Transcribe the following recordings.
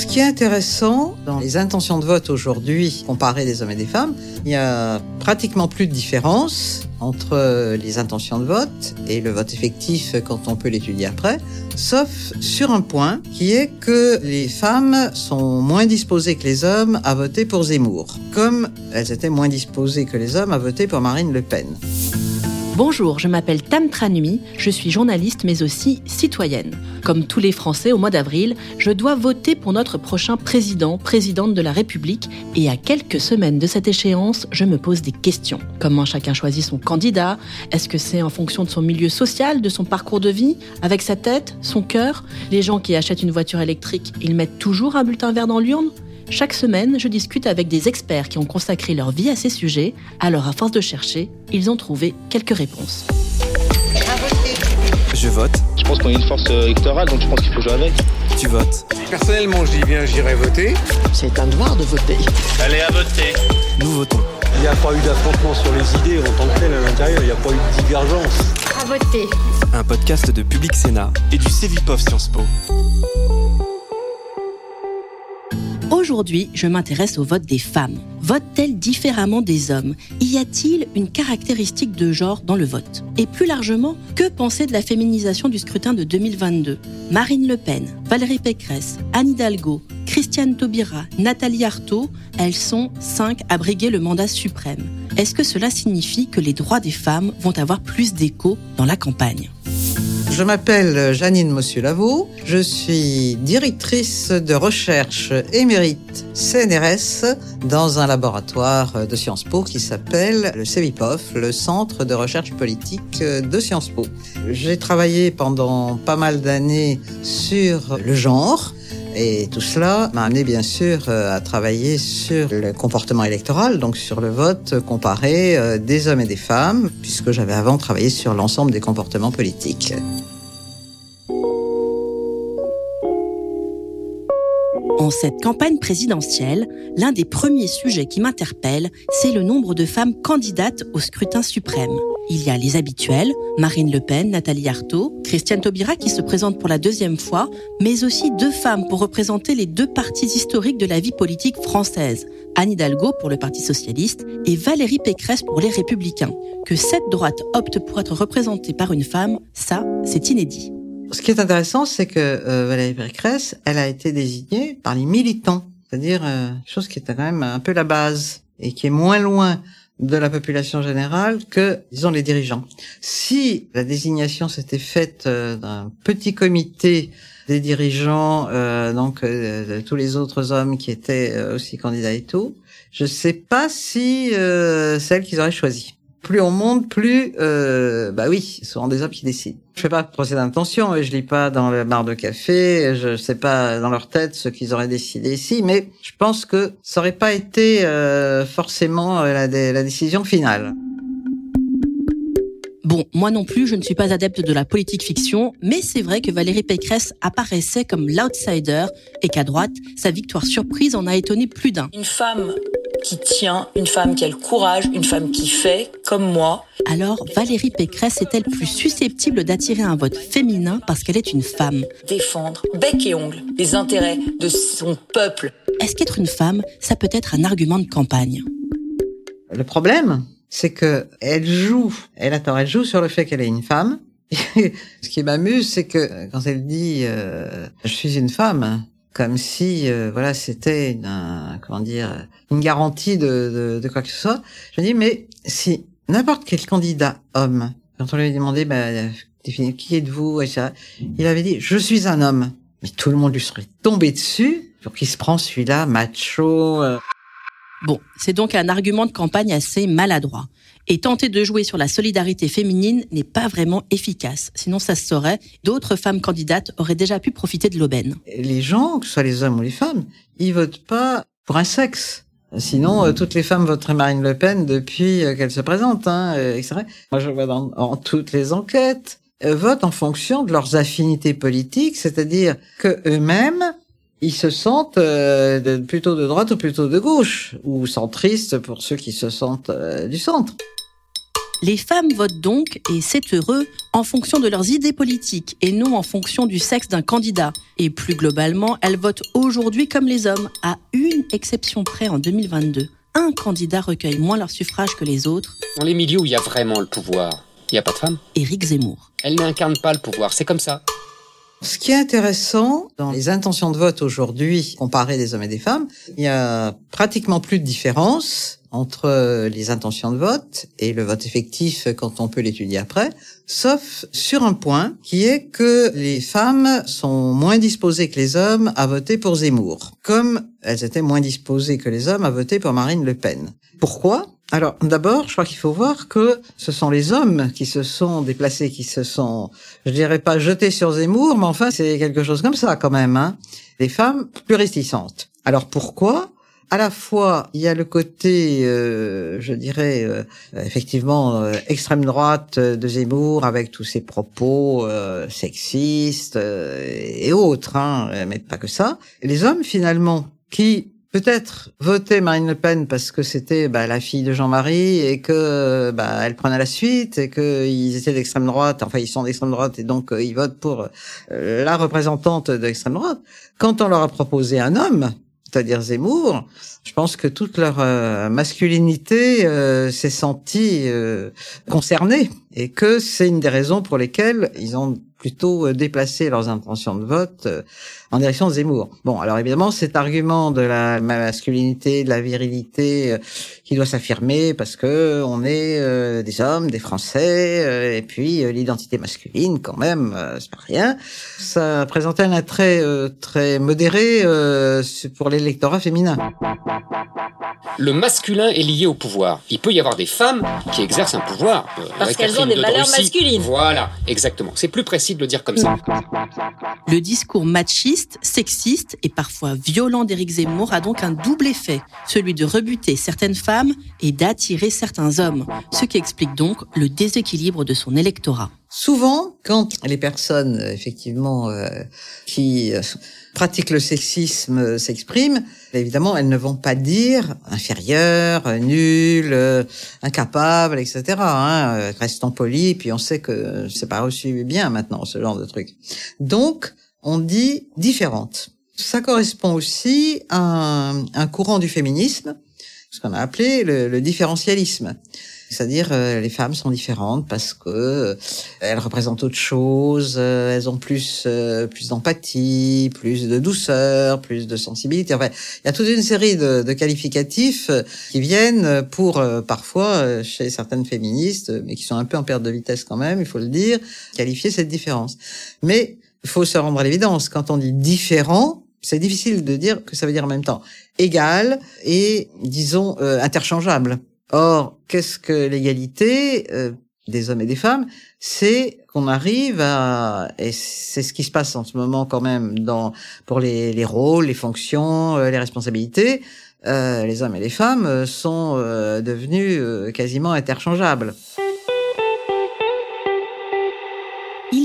ce qui est intéressant dans les intentions de vote aujourd'hui, comparées des hommes et des femmes, il y a pratiquement plus de différence entre les intentions de vote et le vote effectif quand on peut l'étudier après, sauf sur un point qui est que les femmes sont moins disposées que les hommes à voter pour Zemmour, comme elles étaient moins disposées que les hommes à voter pour Marine Le Pen. Bonjour, je m'appelle Tam Tranui, je suis journaliste mais aussi citoyenne. Comme tous les Français au mois d'avril, je dois voter pour notre prochain président, présidente de la République et à quelques semaines de cette échéance, je me pose des questions. Comment chacun choisit son candidat? Est-ce que c'est en fonction de son milieu social, de son parcours de vie Avec sa tête, son cœur? Les gens qui achètent une voiture électrique, ils mettent toujours un bulletin vert dans l'urne? Chaque semaine, je discute avec des experts qui ont consacré leur vie à ces sujets. Alors, à force de chercher, ils ont trouvé quelques réponses. Je vote. Je pense qu'on est une force électorale, donc je pense qu'il faut jouer avec. Tu votes. Personnellement, je dis bien, j'irai voter. C'est un devoir de voter. Allez à voter. Nous votons. Il n'y a pas eu d'affrontement sur les idées en tant que tel à l'intérieur, il n'y a pas eu de divergence. À voter. Un podcast de Public Sénat et du Cevipof Sciences Po. Aujourd'hui, je m'intéresse au vote des femmes. Votent-elles différemment des hommes? Y a-t-il une caractéristique de genre dans le vote? Et plus largement, que penser de la féminisation du scrutin de 2022 Marine Le Pen, Valérie Pécresse, Anne Hidalgo, Christiane Taubira, Nathalie Arthaud, elles sont cinq à briguer le mandat suprême. Est-ce que cela signifie que les droits des femmes vont avoir plus d'écho dans la campagne? Je m'appelle Janine Mossu-Lavaux. Je suis directrice de recherche émérite CNRS dans un laboratoire de Sciences Po qui s'appelle le CEVIPOF, le Centre de recherche politique de Sciences Po. J'ai travaillé pendant pas mal d'années sur le genre. Et tout cela m'a amené bien sûr à travailler sur le comportement électoral, donc sur le vote comparé euh, des hommes et des femmes, puisque j'avais avant travaillé sur l'ensemble des comportements politiques. En cette campagne présidentielle, l'un des premiers sujets qui m'interpelle, c'est le nombre de femmes candidates au scrutin suprême. Il y a les habituels, Marine Le Pen, Nathalie Arthaud, Christiane Taubira qui se présente pour la deuxième fois, mais aussi deux femmes pour représenter les deux partis historiques de la vie politique française, Anne Hidalgo pour le Parti socialiste et Valérie Pécresse pour les Républicains. Que cette droite opte pour être représentée par une femme, ça, c'est inédit. Ce qui est intéressant, c'est que euh, Valérie Pécresse, elle a été désignée par les militants, c'est-à-dire euh, chose qui était quand même un peu la base et qui est moins loin de la population générale que, disons, les dirigeants. Si la désignation s'était faite euh, d'un petit comité des dirigeants, euh, donc euh, de tous les autres hommes qui étaient euh, aussi candidats et tout, je sais pas si euh, celle qu'ils auraient choisie. Plus on monte, plus, euh, bah oui, ce sont des hommes qui décident. Je fais pas de procès d'intention, je lis pas dans le bar de café, je sais pas dans leur tête ce qu'ils auraient décidé ici, mais je pense que ça aurait pas été euh, forcément euh, la, la décision finale. Bon, moi non plus, je ne suis pas adepte de la politique fiction, mais c'est vrai que Valérie Pécresse apparaissait comme l'outsider et qu'à droite, sa victoire surprise en a étonné plus d'un. Une femme qui tient, une femme qui a le courage, une femme qui fait, comme moi. Alors, Valérie Pécresse est-elle plus susceptible d'attirer un vote féminin parce qu'elle est une femme? Défendre, bec et ongle, les intérêts de son peuple. Est-ce qu'être une femme, ça peut être un argument de campagne? Le problème, c'est que elle joue, elle attend, elle joue sur le fait qu'elle est une femme. Ce qui m'amuse, c'est que quand elle dit euh, je suis une femme, comme si euh, voilà c'était une un- comment dire une garantie de, de, de quoi que ce soit. Je dis mais si n'importe quel candidat homme, quand on lui a demandé bah, qui êtes-vous? et ça, il avait dit je suis un homme. Mais tout le monde lui serait tombé dessus pour qu'il se prend celui-là macho. euh, Bon, c'est donc un argument de campagne assez maladroit. Et tenter de jouer sur la solidarité féminine n'est pas vraiment efficace. Sinon, ça se saurait. D'autres femmes candidates auraient déjà pu profiter de l'aubaine. les gens, que ce soit les hommes ou les femmes, ils votent pas pour un sexe. Sinon, euh, toutes les femmes voteraient Marine Le Pen depuis euh, qu'elle se présente, hein, euh. Moi, je vois dans toutes les enquêtes, euh, votent en fonction de leurs affinités politiques, c'est-à-dire que eux-mêmes, ils se sentent euh, de- plutôt de droite ou plutôt de gauche, ou centristes pour ceux qui se sentent euh, du centre. Les femmes votent donc, et c'est heureux, en fonction de leurs idées politiques et non en fonction du sexe d'un candidat. Et plus globalement, elles votent aujourd'hui comme les hommes, à une exception près en 2022. Un candidat recueille moins leurs suffrages que les autres. Dans les milieux où il y a vraiment le pouvoir, il n'y a pas de femmes. Éric Zemmour. Elle n'incarne pas le pouvoir, c'est comme ça. Ce qui est intéressant dans les intentions de vote aujourd'hui, comparées des hommes et des femmes, il y a pratiquement plus de différence entre les intentions de vote et le vote effectif quand on peut l'étudier après, sauf sur un point qui est que les femmes sont moins disposées que les hommes à voter pour Zemmour, comme elles étaient moins disposées que les hommes à voter pour Marine Le Pen. Pourquoi? Alors, d'abord, je crois qu'il faut voir que ce sont les hommes qui se sont déplacés, qui se sont, je dirais pas jetés sur Zemmour, mais enfin, c'est quelque chose comme ça quand même. Hein. Les femmes plus réticentes. Alors pourquoi? À la fois, il y a le côté, euh, je dirais, euh, effectivement, euh, extrême droite de Zemmour, avec tous ses propos sexistes et autres, hein, mais pas que ça. Les hommes, finalement, qui peut-être voter Marine Le Pen parce que c'était bah, la fille de Jean-Marie et que bah, elle prenait la suite et qu'ils étaient d'extrême droite, enfin ils sont d'extrême droite et donc euh, ils votent pour euh, la représentante d'extrême droite. Quand on leur a proposé un homme, c'est-à-dire Zemmour, je pense que toute leur euh, masculinité s'est sentie concernée et que c'est une des raisons pour lesquelles ils ont plutôt euh, déplacer leurs intentions de vote euh, en direction de Zemmour. Bon, alors évidemment, cet argument de la masculinité, de la virilité, euh, qui doit s'affirmer parce que on est des hommes, des Français, et puis l'identité masculine, quand même, c'est pas rien. Ça présentait un attrait très modéré pour l'électorat féminin. Le masculin est lié au pouvoir. Il peut y avoir des femmes qui exercent un pouvoir. parce qu'elles ont des valeurs masculines. Voilà, exactement. C'est plus précis de le dire comme ça. Le discours machiste, sexiste et parfois violent d'Éric Zemmour a donc un double effet, celui de rebuter certaines femmes et d'attirer certains hommes, ce qui explique donc le déséquilibre de son électorat. Souvent, quand les personnes, effectivement, euh, qui euh, pratiquent le sexisme euh, s'expriment, évidemment, elles ne vont pas dire inférieur, nul, incapable, etc. Hein, polis, puis on sait que c'est pas reçu bien maintenant ce genre de truc. Donc, on dit différente. Ça correspond aussi à un, un courant du féminisme, ce qu'on a appelé le, le différentialisme. C'est-à-dire euh, les femmes sont différentes parce que euh, elles représentent autre chose, euh, elles ont plus plus d'empathie, plus de douceur, plus de sensibilité. Enfin, il y a toute une série de, de qualificatifs qui viennent pour parfois chez certaines féministes, mais qui sont un peu en perte de vitesse quand même, il faut le dire, qualifier cette différence. Mais il faut se rendre à l'évidence quand on dit différent, c'est difficile de dire que ça veut dire en même temps égal et disons interchangeable. Or, qu'est-ce que l'égalité euh, des hommes et des femmes? C'est qu'on arrive à, et c'est ce qui se passe en ce moment quand même dans pour les, les rôles, les fonctions, euh, les responsabilités. Euh, les hommes et les femmes sont devenus quasiment interchangeables.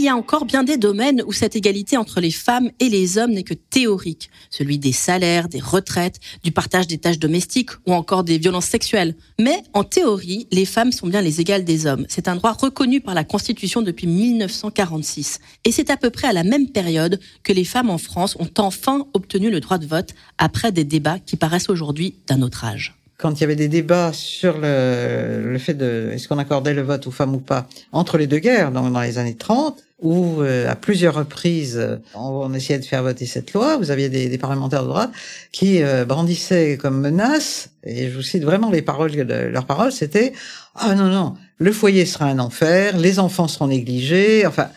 Y a encore bien des domaines où cette égalité entre les femmes et les hommes n'est que théorique, celui des salaires, des retraites, du partage des tâches domestiques ou encore des violences sexuelles. Mais en théorie, les femmes sont bien les égales des hommes. C'est un droit reconnu par la Constitution depuis 1946. Et c'est à peu près à la même période que les femmes en France ont enfin obtenu le droit de vote après des débats qui paraissent aujourd'hui d'un autre âge quand il y avait des débats sur le, le fait de est-ce qu'on accordait le vote aux femmes ou pas entre les deux guerres dans, dans les années 30 où euh, à plusieurs reprises on, essayait de faire voter cette loi, vous aviez des, des parlementaires de droite qui euh, brandissaient comme menace et je vous cite vraiment les paroles leurs paroles, c'était ah non non, le foyer sera un enfer, les enfants seront négligés, enfin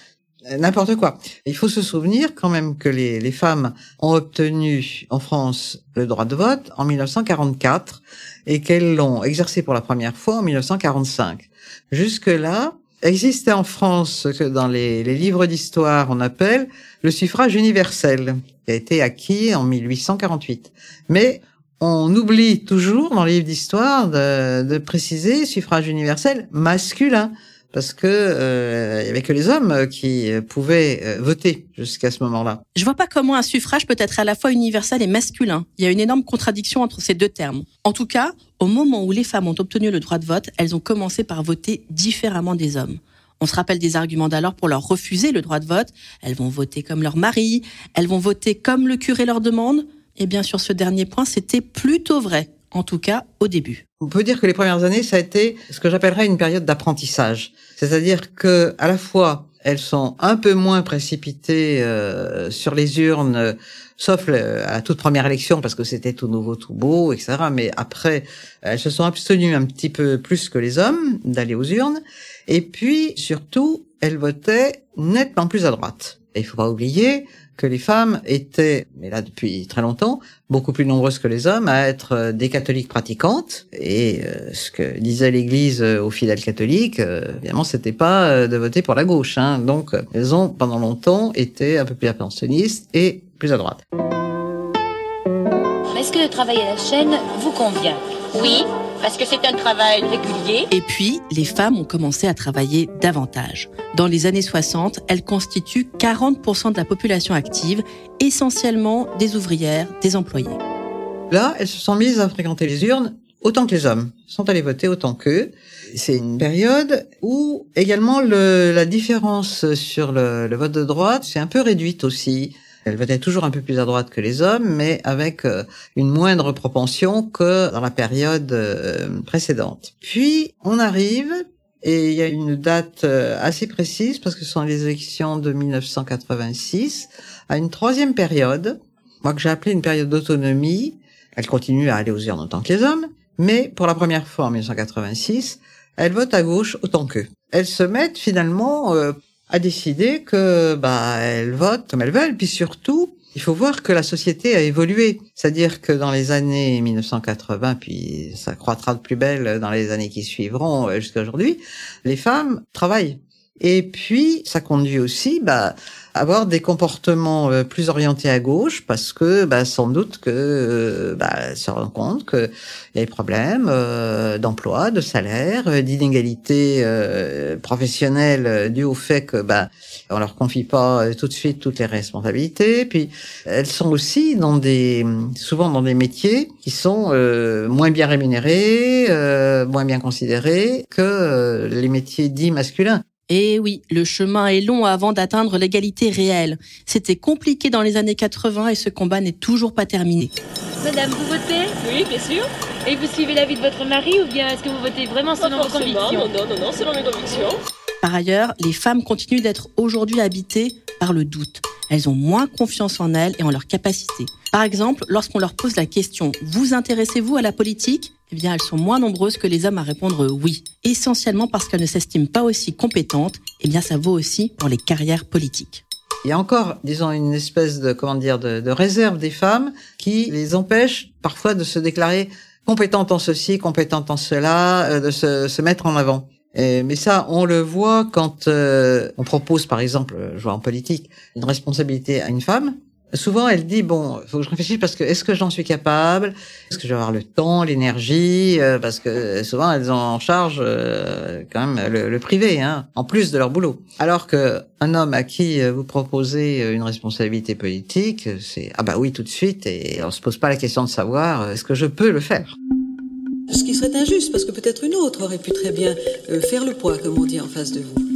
n'importe quoi. Il faut se souvenir quand même que les, femmes ont obtenu en France le droit de vote en 1944 et qu'elles l'ont exercé pour la première fois en 1945. Jusque-là, existait en France ce que dans les, livres d'histoire on appelle le suffrage universel, qui a été acquis en 1848. Mais on oublie toujours dans les livres d'histoire de préciser suffrage universel masculin parce que euh, y avait que les hommes qui pouvaient euh, voter jusqu'à ce moment-là. Je vois pas comment un suffrage peut être à la fois universel et masculin. Il y a une énorme contradiction entre ces deux termes. En tout cas, au moment où les femmes ont obtenu le droit de vote, elles ont commencé par voter différemment des hommes. On se rappelle des arguments d'alors pour leur refuser le droit de vote. Elles vont voter comme leur mari, elles vont voter comme le curé leur demande. Et bien sur ce dernier point, c'était plutôt vrai, en tout cas au début. On peut dire que les premières années, ça a été ce que j'appellerais une période d'apprentissage. C'est-à-dire que à la fois elles sont un peu moins précipitées euh, sur les urnes, sauf à la toute première élection parce que c'était tout nouveau, tout beau, etc. Mais après, elles se sont abstenues un petit peu plus que les hommes d'aller aux urnes. Et puis, surtout, elles votaient nettement plus à droite. Et il faut pas oublier que les femmes étaient, mais là depuis très longtemps, beaucoup plus nombreuses que les hommes à être euh, des catholiques pratiquantes. Et euh, ce que disait l'Église euh, aux fidèles catholiques, évidemment, c'était pas de voter pour la gauche. Hein. Donc, elles ont pendant longtemps été un peu plus abstentionnistes et plus à droite. Est-ce que le travail à la chaîne vous convient? Oui, parce que c'est un travail régulier. Et puis, les femmes ont commencé à travailler davantage. Dans les années 60, elles constituent 40% de la population active, essentiellement des ouvrières, des employés. Là, elles se sont mises à fréquenter les urnes autant que les hommes, sont allés voter autant qu'eux. C'est une période où également le, la différence sur le, le vote de droite s'est un peu réduite aussi. Elle votait toujours un peu plus à droite que les hommes, mais avec euh, une moindre propension que dans la période euh, précédente. Puis on arrive, et il y a une date euh, assez précise, parce que ce sont les élections de 1986, à une troisième période, moi que j'ai appelé une période d'autonomie. Elle continue à aller aux urnes autant que les hommes, mais pour la première fois en 1986, elle vote à gauche autant qu'eux. Elles se mettent finalement a décidé que bah elles votent comme elles veulent, puis surtout il faut voir que la société a évolué, c'est-à-dire que dans les années 1980, puis ça croîtra de plus belle dans les années qui suivront euh, jusqu'à aujourd'hui, les femmes travaillent. Et puis ça conduit aussi bah, avoir des comportements euh, plus orientés à gauche parce que bah, sans doute que euh, bah, se rend compte qu'il y a des problèmes euh, d'emploi, de salaire, d'inégalité professionnelle dû au fait que bah, on leur confie pas tout de suite toutes les responsabilités. Puis elles sont aussi dans des souvent dans des métiers qui sont moins bien rémunérés, moins bien considérés que les métiers dits masculins. Et oui, le chemin est long avant d'atteindre l'égalité réelle. C'était compliqué dans les années 80 et ce combat n'est toujours pas terminé. Madame, vous votez? Oui, bien sûr. Et vous suivez l'avis de votre mari ou bien est-ce que vous votez vraiment selon vos convictions? Non, non, non, non, selon mes convictions. Par ailleurs, les femmes continuent d'être aujourd'hui habitées par le doute. Elles ont moins confiance en elles et en leurs capacités. Par exemple, lorsqu'on leur pose la question « Vous intéressez-vous à la politique ?» Eh bien, elles sont moins nombreuses que les hommes à répondre oui. Essentiellement parce qu'elles ne s'estiment pas aussi compétentes. Eh bien, ça vaut aussi pour les carrières politiques. Il y a encore, disons, une espèce de, comment dire, de, réserve des femmes qui les empêche parfois de se déclarer compétentes en ceci, compétentes en cela, euh, de se, se mettre en avant. Mais ça, on le voit quand euh, on propose, par exemple, je vois en politique, une responsabilité à une femme. Souvent, elle dit bon, faut que je réfléchisse parce que est-ce que j'en suis capable? Est-ce que je vais avoir le temps, l'énergie? Euh, Parce que souvent, elles ont en charge euh, quand même le, privé, hein, en plus de leur boulot. Alors que un homme à qui euh, vous proposez une responsabilité politique, c'est ah bah oui tout de suite et on se pose pas la question de savoir est-ce que je peux le faire? Ce qui serait injuste parce que peut-être une autre aurait pu très bien faire le poids, comme on dit en face de vous.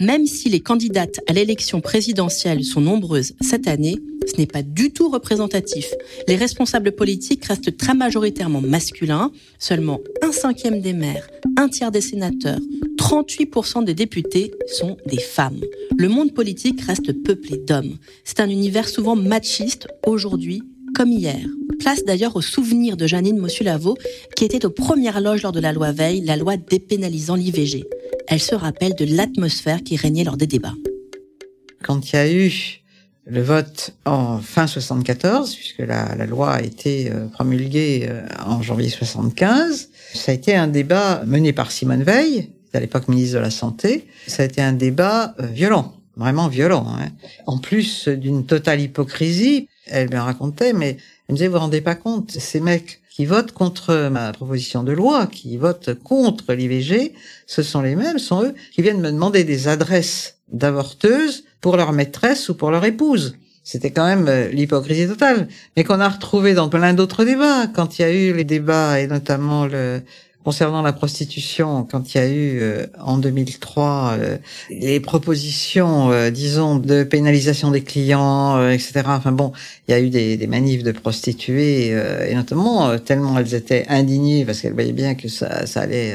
Même si les candidates à l'élection présidentielle sont nombreuses cette année, ce n'est pas du tout représentatif. Les responsables politiques restent très majoritairement masculins, seulement un cinquième des maires, un tiers des sénateurs, 38% des députés sont des femmes. Le monde politique reste peuplé d'hommes. C'est un univers souvent machiste aujourd'hui comme hier. Place d'ailleurs au souvenir de Janine Mossulavo, qui était aux premières loges lors de la loi Veil, la loi dépénalisant l'IVG elle se rappelle de l'atmosphère qui régnait lors des débats. Quand il y a eu le vote en fin 74, puisque la, loi a été euh, promulguée euh, en janvier 75, ça a été un débat mené par Simone Veil, à l'époque ministre de la Santé. Ça a été un débat euh, violent, vraiment violent. Hein. En plus d'une totale hypocrisie, elle me racontait, mais elle me disait, vous vous rendez pas compte, ces mecs qui votent contre ma proposition de loi, qui votent contre l'IVG, ce sont les mêmes, sont eux qui viennent me demander des adresses d'avorteuses pour leur maîtresse ou pour leur épouse. C'était quand même euh, l'hypocrisie totale, mais qu'on a retrouvé dans plein d'autres débats. Quand il y a eu les débats et notamment le concernant la prostitution, quand il y a eu euh, en 2003 euh, les propositions, euh, disons, de pénalisation des clients, etc. Enfin bon, il y a eu des, des manifs de prostituées et notamment tellement elles étaient indignées parce qu'elles voyaient bien que ça, ça allait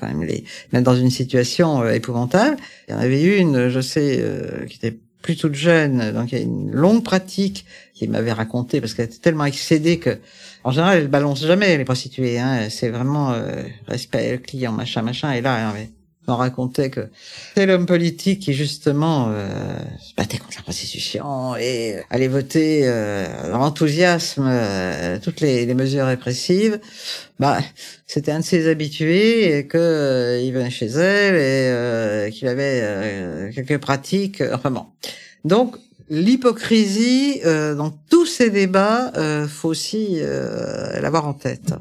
quand même les mettre dans une situation épouvantable. Il y en avait une, je sais, qui était plus toute jeune, donc il y a une longue pratique qui m'avait raconté parce qu'elle était tellement excédée que en général, elle balance jamais les prostituées. Hein. C'est vraiment euh, respect le client, machin, machin. Et là, on racontait que c'est l'homme politique qui justement euh, se battait contre la prostitution et euh, allait voter euh, l'enthousiasme euh, toutes les, les, mesures répressives. Bah, c'était un de ses habitués et que euh, il venait chez elle et qu'il avait quelques pratiques. Enfin bon. Donc l'hypocrisie euh, dans tous ces débats, euh, faut aussi euh, l'avoir en tête.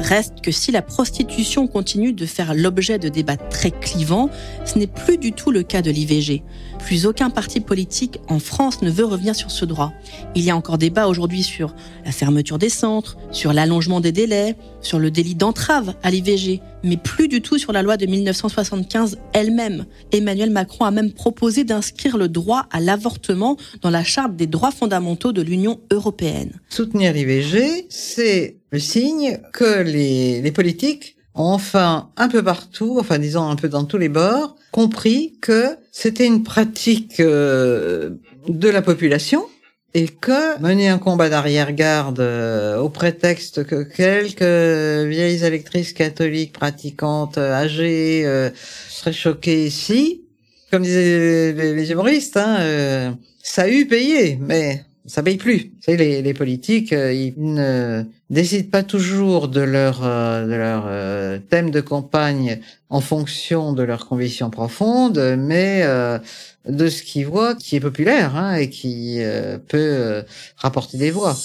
Reste que si la prostitution continue de faire l'objet de débats très clivants, ce n'est plus du tout le cas de l'IVG. Plus aucun parti politique en France ne veut revenir sur ce droit. Il y a encore débat aujourd'hui sur la fermeture des centres, sur l'allongement des délais, sur le délit d'entrave à l'IVG, mais plus du tout sur la loi de 1975 elle-même. Emmanuel Macron a même proposé d'inscrire le droit à l'avortement dans la charte des droits fondamentaux de l'Union européenne. Soutenir l'IVG, c'est le signe que les, politiques ont enfin un peu partout, enfin disons un peu dans tous les bords, compris que c'était une pratique euh, de la population et que mener un combat d'arrière-garde euh, au prétexte que quelques vieilles électrices catholiques pratiquantes euh, âgées seraient choquées ici, comme disaient les, humoristes, hein, ça a eu payé, mais ça paye plus. Vous savez, les, politiques, euh, ils ne décident pas toujours de leur euh, euh, thème de campagne en fonction de leurs convictions profondes, mais de ce qu'ils voient qui est populaire hein, et qui peut rapporter des voix.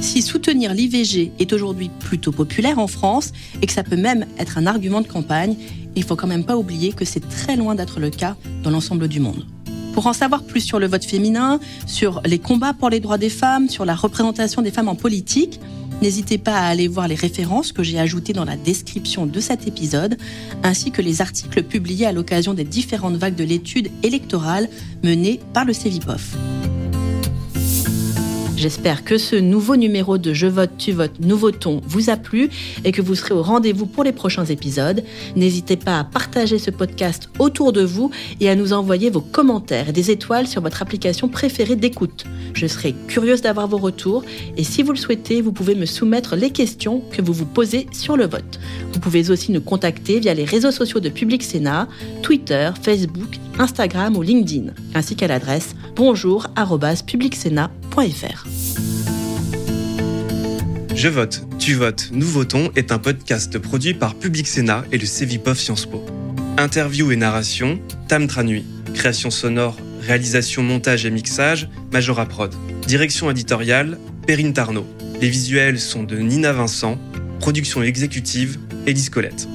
Si soutenir l'IVG est aujourd'hui plutôt populaire en France et que ça peut même être un argument de campagne, il faut quand même pas oublier que c'est très loin d'être le cas dans l'ensemble du monde. Pour en savoir plus sur le vote féminin, sur les combats pour les droits des femmes, sur la représentation des femmes en politique, N'hésitez pas à aller voir les références que j'ai ajoutées dans la description de cet épisode, ainsi que les articles publiés à l'occasion des différentes vagues de l'étude électorale menée par le CEVIPOF. J'espère que ce nouveau numéro de Je vote, tu votes, nous votons vous a plu et que vous serez au rendez-vous pour les prochains épisodes. N'hésitez pas à partager ce podcast autour de vous et à nous envoyer vos commentaires et des étoiles sur votre application préférée d'écoute. Je serai curieuse d'avoir vos retours et si vous le souhaitez, vous pouvez me soumettre les questions que vous vous posez sur le vote. Vous pouvez aussi nous contacter via les réseaux sociaux de Public Sénat, Twitter, Facebook, Instagram ou LinkedIn, ainsi qu'à l'adresse Je vote, tu votes, nous votons est un podcast produit par Public Sénat et le Cevipof Sciences Po. Interview et narration, Tam Tranui. Création sonore, réalisation, montage et mixage, Majora Prod. Direction éditoriale, Perrine Tarnot. Les visuels sont de Nina Vincent. Production exécutive, Élise Colette.